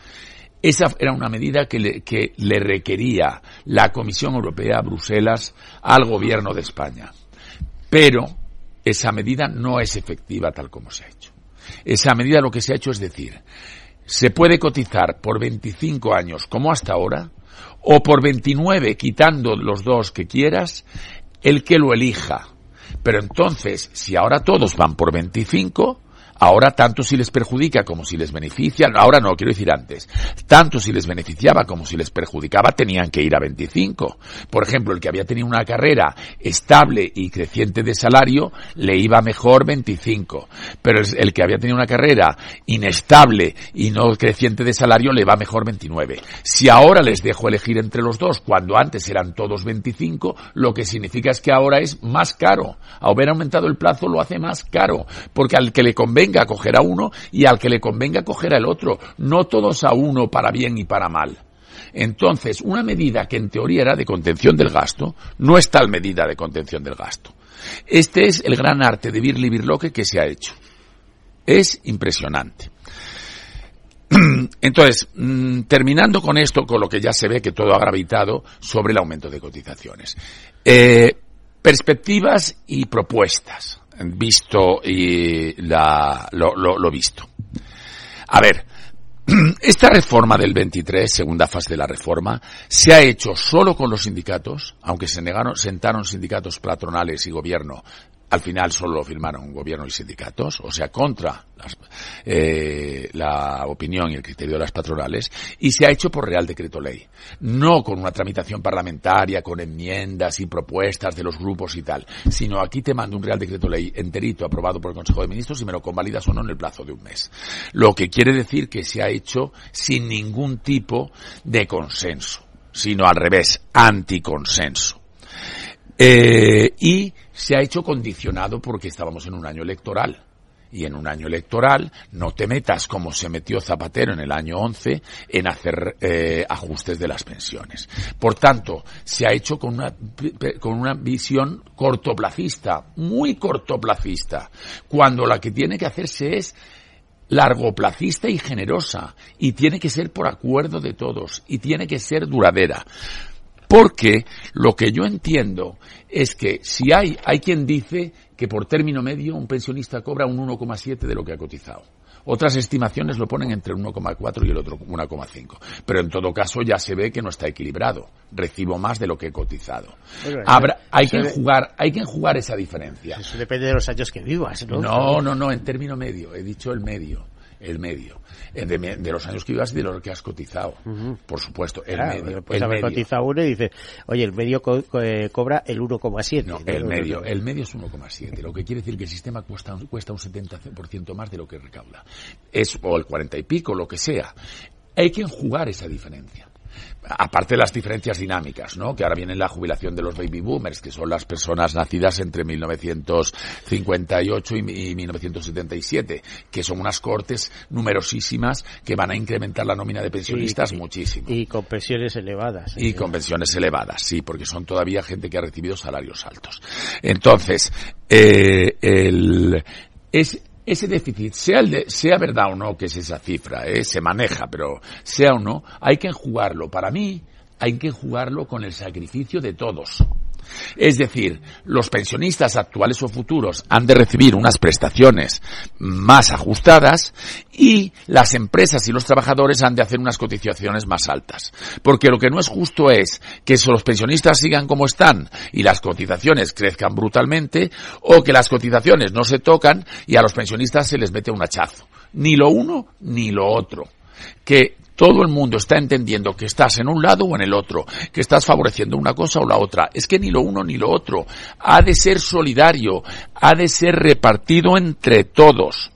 Esa era una medida que le, que le requería la Comisión Europea, Bruselas, al gobierno de España. Pero esa medida no es efectiva tal como se ha hecho. Esa medida lo que se ha hecho es decir, se puede cotizar por 25 años como hasta ahora, o por 29 quitando los dos que quieras, el que lo elija. Pero entonces, si ahora todos van por 25, Ahora tanto si les perjudica como si les beneficia, ahora no, quiero decir antes, tanto si les beneficiaba como si les perjudicaba tenían que ir a 25. Por ejemplo, el que había tenido una carrera estable y creciente de salario le iba mejor 25, pero el que había tenido una carrera inestable y no creciente de salario le va mejor 29. Si ahora les dejo elegir entre los dos, cuando antes eran todos 25, lo que significa es que ahora es más caro. Haber aumentado el plazo lo hace más caro, porque al que le convenga convenga coger a uno y al que le convenga coger al otro, no todos a uno para bien y para mal. Entonces, una medida que en teoría era de contención del gasto, no es tal medida de contención del gasto. Este es el gran arte de Birli Birloque que se ha hecho. Es impresionante. Entonces, mm, terminando con esto, con lo que ya se ve que todo ha gravitado sobre el aumento de cotizaciones. Eh, perspectivas y propuestas visto y la, lo, lo, visto. A ver, esta reforma del 23, segunda fase de la reforma, se ha hecho solo con los sindicatos, aunque se negaron, sentaron sindicatos patronales y gobierno al final solo lo firmaron gobierno y sindicatos, o sea, contra eh, la opinión y el criterio de las patronales, y se ha hecho por Real Decreto Ley, no con una tramitación parlamentaria, con enmiendas y propuestas de los grupos y tal, sino aquí te mando un Real Decreto Ley enterito aprobado por el Consejo de Ministros y me lo convalidas o no en el plazo de un mes. Lo que quiere decir que se ha hecho sin ningún tipo de consenso, sino al revés, anticonsenso. Eh, y se ha hecho condicionado porque estábamos en un año electoral. y en un año electoral no te metas como se metió Zapatero en el año 11 en hacer eh, ajustes de las pensiones. Por tanto, se ha hecho con una, con una visión cortoplacista, muy cortoplacista, cuando la que tiene que hacerse es largoplacista y generosa y tiene que ser por acuerdo de todos y tiene que ser duradera. Porque lo que yo entiendo es que si hay, hay quien dice que por término medio un pensionista cobra un 1,7 de lo que ha cotizado. Otras estimaciones lo ponen entre 1,4 y el otro 1,5. Pero en todo caso ya se ve que no está equilibrado. Recibo más de lo que he cotizado. Habrá, hay que jugar, hay que jugar esa diferencia. Eso depende de los años que vivas, ¿no? No, no, no, en término medio. He dicho el medio el medio. Eh, de, los años que ibas y de lo que has cotizado. Por supuesto, el medio. Puedes haber cotizado uno y dices, oye, el medio eh, cobra el 1,7. No, el medio, el medio es 1,7. Lo que quiere decir que el sistema cuesta, cuesta un 70% más de lo que recauda. Es, o el 40 y pico, lo que sea. Hay que enjugar esa diferencia aparte de las diferencias dinámicas, ¿no? Que ahora viene la jubilación de los baby boomers, que son las personas nacidas entre 1958 y, 1977, que son unas cortes numerosísimas que van a incrementar la nómina de pensionistas muchísimo. Y con pensiones elevadas. Y con pensiones elevadas, sí, porque son todavía gente que ha recibido salarios altos. Entonces, eh, el, es, ese déficit, sea, el de, sea verdad o no que es esa cifra, ¿eh? se maneja, pero sea o no, hay que enjugarlo. Para mí, hay que jugarlo con el sacrificio de todos. Es decir, los pensionistas actuales o futuros han de recibir unas prestaciones más ajustadas y las empresas y los trabajadores han de hacer unas cotizaciones más altas. Porque lo que no es justo es que los pensionistas sigan como están y las cotizaciones crezcan brutalmente o que las cotizaciones no se tocan y a los pensionistas se les mete un hachazo. Ni lo uno ni lo otro. Que todo el mundo está entendiendo que estás en un lado o en el otro, que estás favoreciendo una cosa o la otra. Es que ni lo uno ni lo otro. Ha de ser solidario, ha de ser repartido entre todos.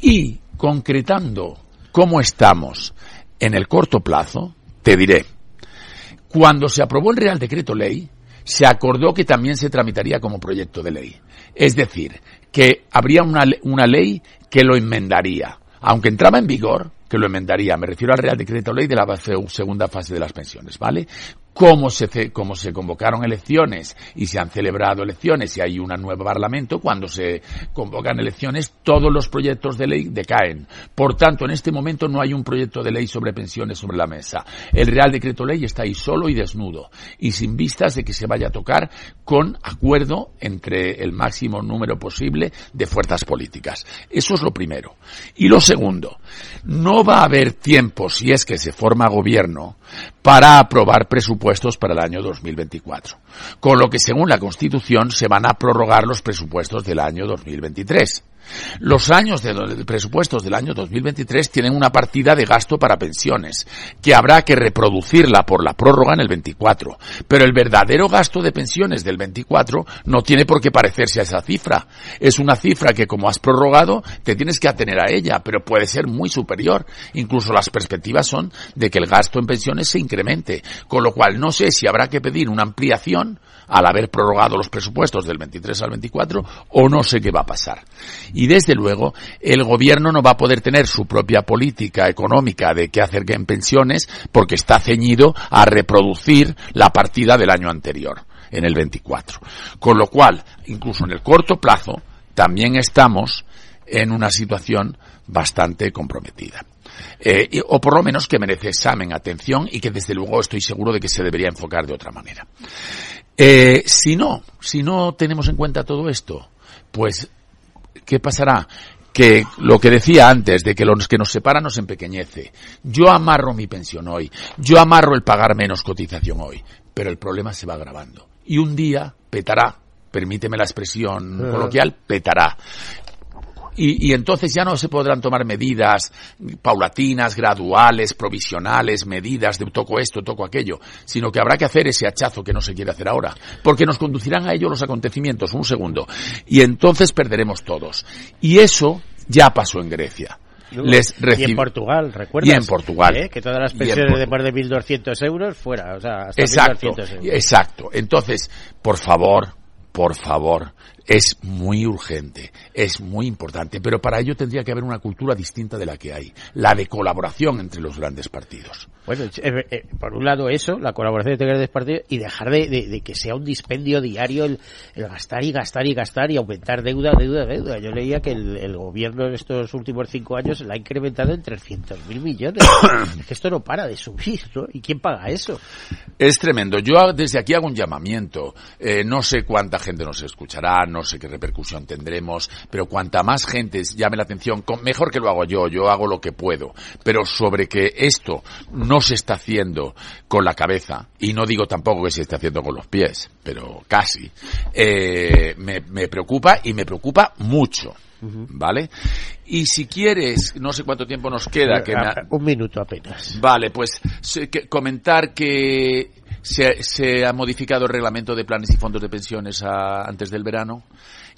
Y concretando cómo estamos en el corto plazo, te diré, cuando se aprobó el Real Decreto Ley, se acordó que también se tramitaría como proyecto de ley. Es decir, que habría una, una ley que lo enmendaría. Aunque entraba en vigor, que lo enmendaría. Me refiero al Real Decreto Ley de la segunda fase de las pensiones, ¿vale? Cómo se, cómo se convocaron elecciones y se han celebrado elecciones y hay un nuevo parlamento, cuando se convocan elecciones, todos los proyectos de ley decaen. Por tanto, en este momento no hay un proyecto de ley sobre pensiones sobre la mesa. El Real Decreto Ley está ahí solo y desnudo y sin vistas de que se vaya a tocar con acuerdo entre el máximo número posible de fuerzas políticas. Eso es lo primero. Y lo segundo, no va a haber tiempo, si es que se forma gobierno, para aprobar presupuestos para el año 2024. Con lo que, según la Constitución, se van a prorrogar los presupuestos del año 2023. Los años de, presupuestos del año 2023 tienen una partida de gasto para pensiones, que habrá que reproducirla por la prórroga en el 24. Pero el verdadero gasto de pensiones del 24 no tiene por qué parecerse a esa cifra. Es una cifra que como has prorrogado te tienes que atener a ella, pero puede ser muy superior. Incluso las perspectivas son de que el gasto en pensiones se incremente, con lo cual no sé si habrá que pedir una ampliación al haber prorrogado los presupuestos del 23 al 24 o no sé qué va a pasar. Y desde luego, el gobierno no va a poder tener su propia política económica de qué hacer en pensiones porque está ceñido a reproducir la partida del año anterior, en el 24. Con lo cual, incluso en el corto plazo, también estamos en una situación bastante comprometida. Eh, o por lo menos que merece examen, atención y que desde luego estoy seguro de que se debería enfocar de otra manera. Eh, si no, si no tenemos en cuenta todo esto, pues, ¿qué pasará? que lo que decía antes, de que los que nos separan nos empequeñece. Yo amarro mi pensión hoy, yo amarro el pagar menos cotización hoy, pero el problema se va agravando. Y un día petará, permíteme la expresión coloquial, petará. Y, entonces ya no se podrán tomar medidas paulatinas, graduales, provisionales, medidas de toco esto, toco aquello, sino que habrá que hacer ese hachazo que no se quiere hacer ahora, porque nos conducirán a ello los acontecimientos, un segundo, y entonces perderemos todos. Y eso ya pasó en Grecia. Les y en Portugal, ¿recuerdas? Y en Portugal. ¿Eh? Que todas las pensiones de más de 1.200 euros fuera, o sea, hasta exacto, 1.200 euros. Exacto. Entonces, por favor, por favor, es muy urgente, es muy importante, pero para ello tendría que haber una cultura distinta de la que hay, la de colaboración entre los grandes partidos. Bueno, eh, eh, por un lado eso, la colaboración entre grandes partidos y dejar de, que sea un dispendio diario el, gastar y gastar y gastar y aumentar deuda, deuda, deuda. Yo leía que el, gobierno en estos últimos cinco años la ha incrementado en 300 mil millones. es que esto no para de subir, ¿no? ¿Y quién paga eso? Es tremendo. Yo desde aquí hago un llamamiento. Eh, no sé cuánta gente nos escuchará, no sé qué repercusión tendremos, pero cuanta más gente llame la atención, mejor que lo hago yo, yo hago lo que puedo, pero sobre que esto no se está haciendo con la cabeza, y no digo tampoco que se esté haciendo con los pies, pero casi, eh, me, preocupa y me preocupa mucho. ¿Vale? Y si quieres, no sé cuánto tiempo nos queda. Que Un minuto apenas. Vale, pues comentar que se, ha modificado el reglamento de planes y fondos de pensiones antes del verano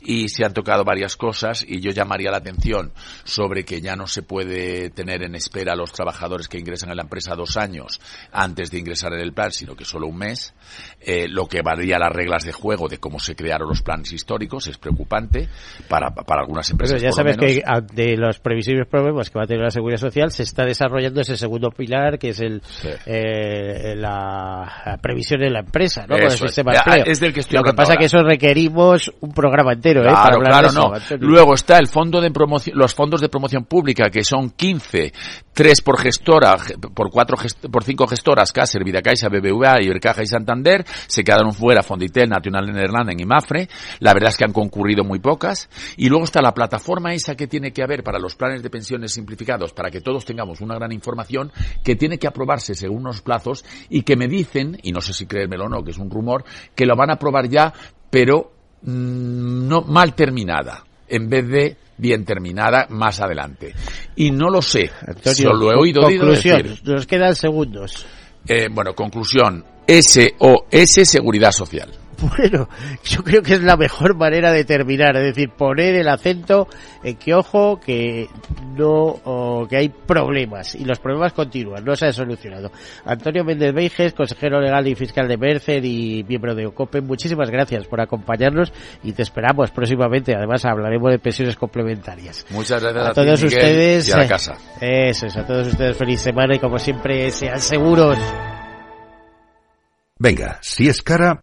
y se han tocado varias cosas y yo llamaría la atención sobre que ya no se puede tener en espera a los trabajadores que ingresan a la empresa dos años antes de ingresar en el plan, sino que solo un mes, eh, lo que varía las reglas de juego de cómo se crearon los planes históricos es preocupante para, para algunas empresas. Pero ya sabes que de los previsibles problemas que va a tener la seguridad social se está desarrollando ese segundo pilar que es el eh, la, previsión de la empresa, ¿no? el sistema Es del que estoy Lo que pasa es que eso requerimos un programa entero ¿eh? Claro, claro, no. Luego está el fondo de promoción, los fondos de promoción pública, que son 15, 3 por gestora, por cuatro por cinco gestoras, Caser, Vidacaixa, BBVA, Ibercaja y Santander, se quedaron fuera Fonditel, Nacional Nederlanden y Mafre. La verdad es que han concurrido muy pocas. Y luego está la plataforma esa que tiene que haber para los planes de pensiones simplificados, para que todos tengamos una gran información, que tiene que aprobarse según unos plazos y que me dicen, y no sé si creérmelo o no, que es un rumor, que lo van a aprobar ya, pero no mal terminada en vez de bien terminada más adelante. Y no lo sé, Antonio, lo he oído, decir. Nos quedan segundos. Eh, bueno, conclusión. SOS Seguridad Social. Bueno, yo creo que es la mejor manera de terminar, es decir, poner el acento en que, ojo, que no, que hay problemas y los problemas continúan, no se han solucionado. Antonio Méndez Beiges, consejero legal y fiscal de Mercer y miembro de OCOPE, muchísimas gracias por acompañarnos y te esperamos próximamente. Además, hablaremos de pensiones complementarias. Muchas gracias a, todos ustedes. Y a la casa. Eso es, a todos ustedes feliz semana y como siempre, sean seguros. Venga, si es cara,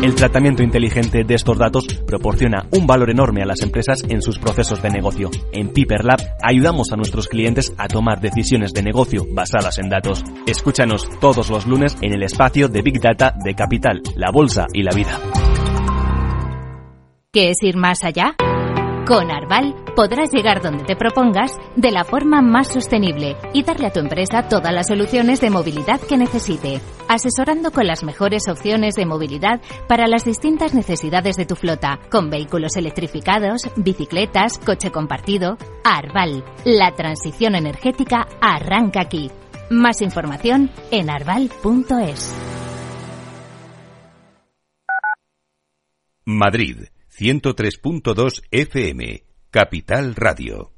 El tratamiento inteligente de estos datos proporciona un valor enorme a las empresas en sus procesos de negocio. En Piper Lab ayudamos a nuestros clientes a tomar decisiones de negocio basadas en datos. Escúchanos todos los lunes en el espacio de Big Data de Capital, la Bolsa y la Vida. ¿Qué es ir más allá? Con Arval podrás llegar donde te propongas de la forma más sostenible y darle a tu empresa todas las soluciones de movilidad que necesite, asesorando con las mejores opciones de movilidad para las distintas necesidades de tu flota, con vehículos electrificados, bicicletas, coche compartido. Arval, la transición energética arranca aquí. Más información en arval.es. Madrid 103.2 FM, Capital Radio.